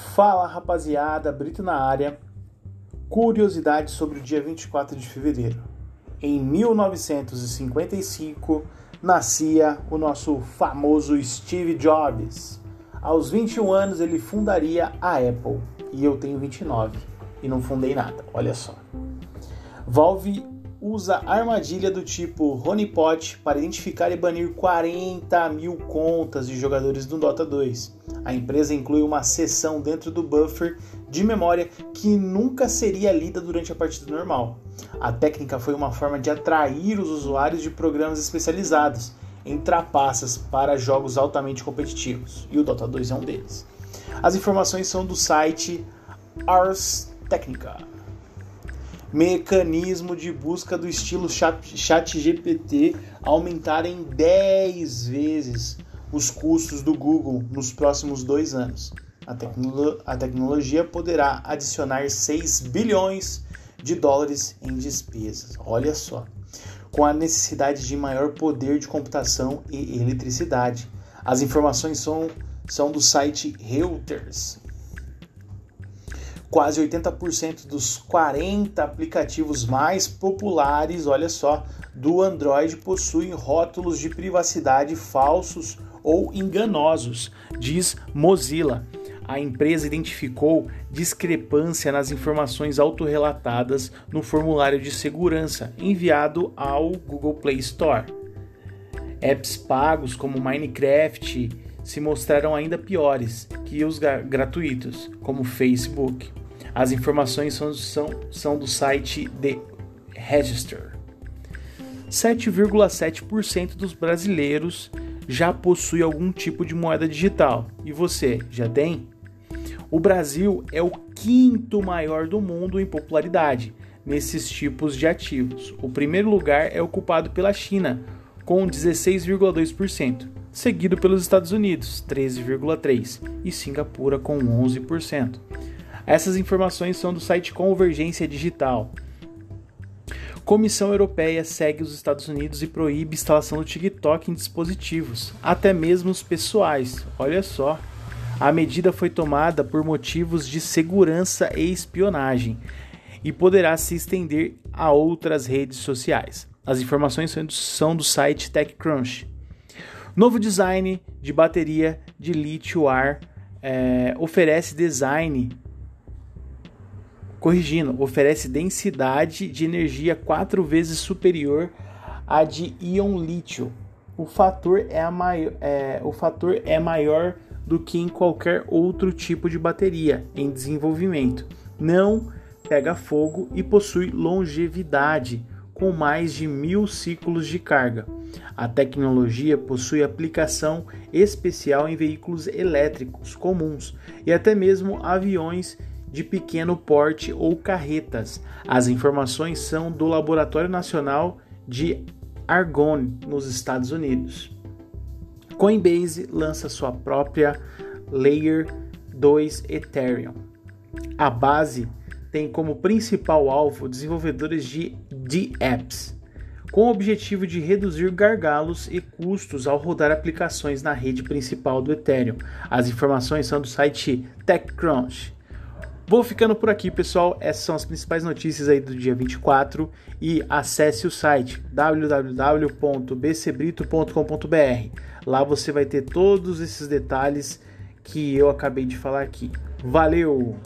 Fala rapaziada, Brito na área. Curiosidade sobre o dia 24 de fevereiro. Em 1955 nascia o nosso famoso Steve Jobs. Aos 21 anos ele fundaria a Apple e eu tenho 29 e não fundei nada, olha só. Valve usa armadilha do tipo honeypot para identificar e banir 40 mil contas de jogadores do Dota 2. A empresa inclui uma seção dentro do buffer de memória que nunca seria lida durante a partida normal. A técnica foi uma forma de atrair os usuários de programas especializados em trapaças para jogos altamente competitivos, e o Dota 2 é um deles. As informações são do site Ars Technica mecanismo de busca do estilo chat, GPT aumentar em 10 vezes os custos do Google nos próximos dois anos. A, tecno a tecnologia poderá adicionar 6 bilhões de dólares em despesas. Olha só. Com a necessidade de maior poder de computação e eletricidade. As informações são, são do site Reuters. Quase 80% dos 40 aplicativos mais populares, olha só, do Android possuem rótulos de privacidade falsos ou enganosos, diz Mozilla. A empresa identificou discrepância nas informações autorrelatadas no formulário de segurança enviado ao Google Play Store. Apps pagos como Minecraft se mostraram ainda piores que os gratuitos, como Facebook. As informações são, são, são do site The Register. 7,7% dos brasileiros já possui algum tipo de moeda digital. E você, já tem? O Brasil é o quinto maior do mundo em popularidade nesses tipos de ativos. O primeiro lugar é ocupado pela China, com 16,2%, seguido pelos Estados Unidos, 13,3%, e Singapura, com 11%. Essas informações são do site Convergência Digital. Comissão Europeia segue os Estados Unidos e proíbe instalação do TikTok em dispositivos, até mesmo os pessoais. Olha só. A medida foi tomada por motivos de segurança e espionagem e poderá se estender a outras redes sociais. As informações são do site TechCrunch. Novo design de bateria de lítio-ar é, oferece design Corrigindo, oferece densidade de energia quatro vezes superior à de íon lítio. O fator é, maior, é, o fator é maior do que em qualquer outro tipo de bateria em desenvolvimento. Não pega fogo e possui longevidade, com mais de mil ciclos de carga. A tecnologia possui aplicação especial em veículos elétricos comuns e até mesmo aviões de pequeno porte ou carretas. As informações são do Laboratório Nacional de Argonne, nos Estados Unidos. Coinbase lança sua própria Layer 2 Ethereum. A base tem como principal alvo desenvolvedores de D-Apps, com o objetivo de reduzir gargalos e custos ao rodar aplicações na rede principal do Ethereum. As informações são do site TechCrunch. Vou ficando por aqui, pessoal. Essas são as principais notícias aí do dia 24 e acesse o site www.bcbrito.com.br. Lá você vai ter todos esses detalhes que eu acabei de falar aqui. Valeu!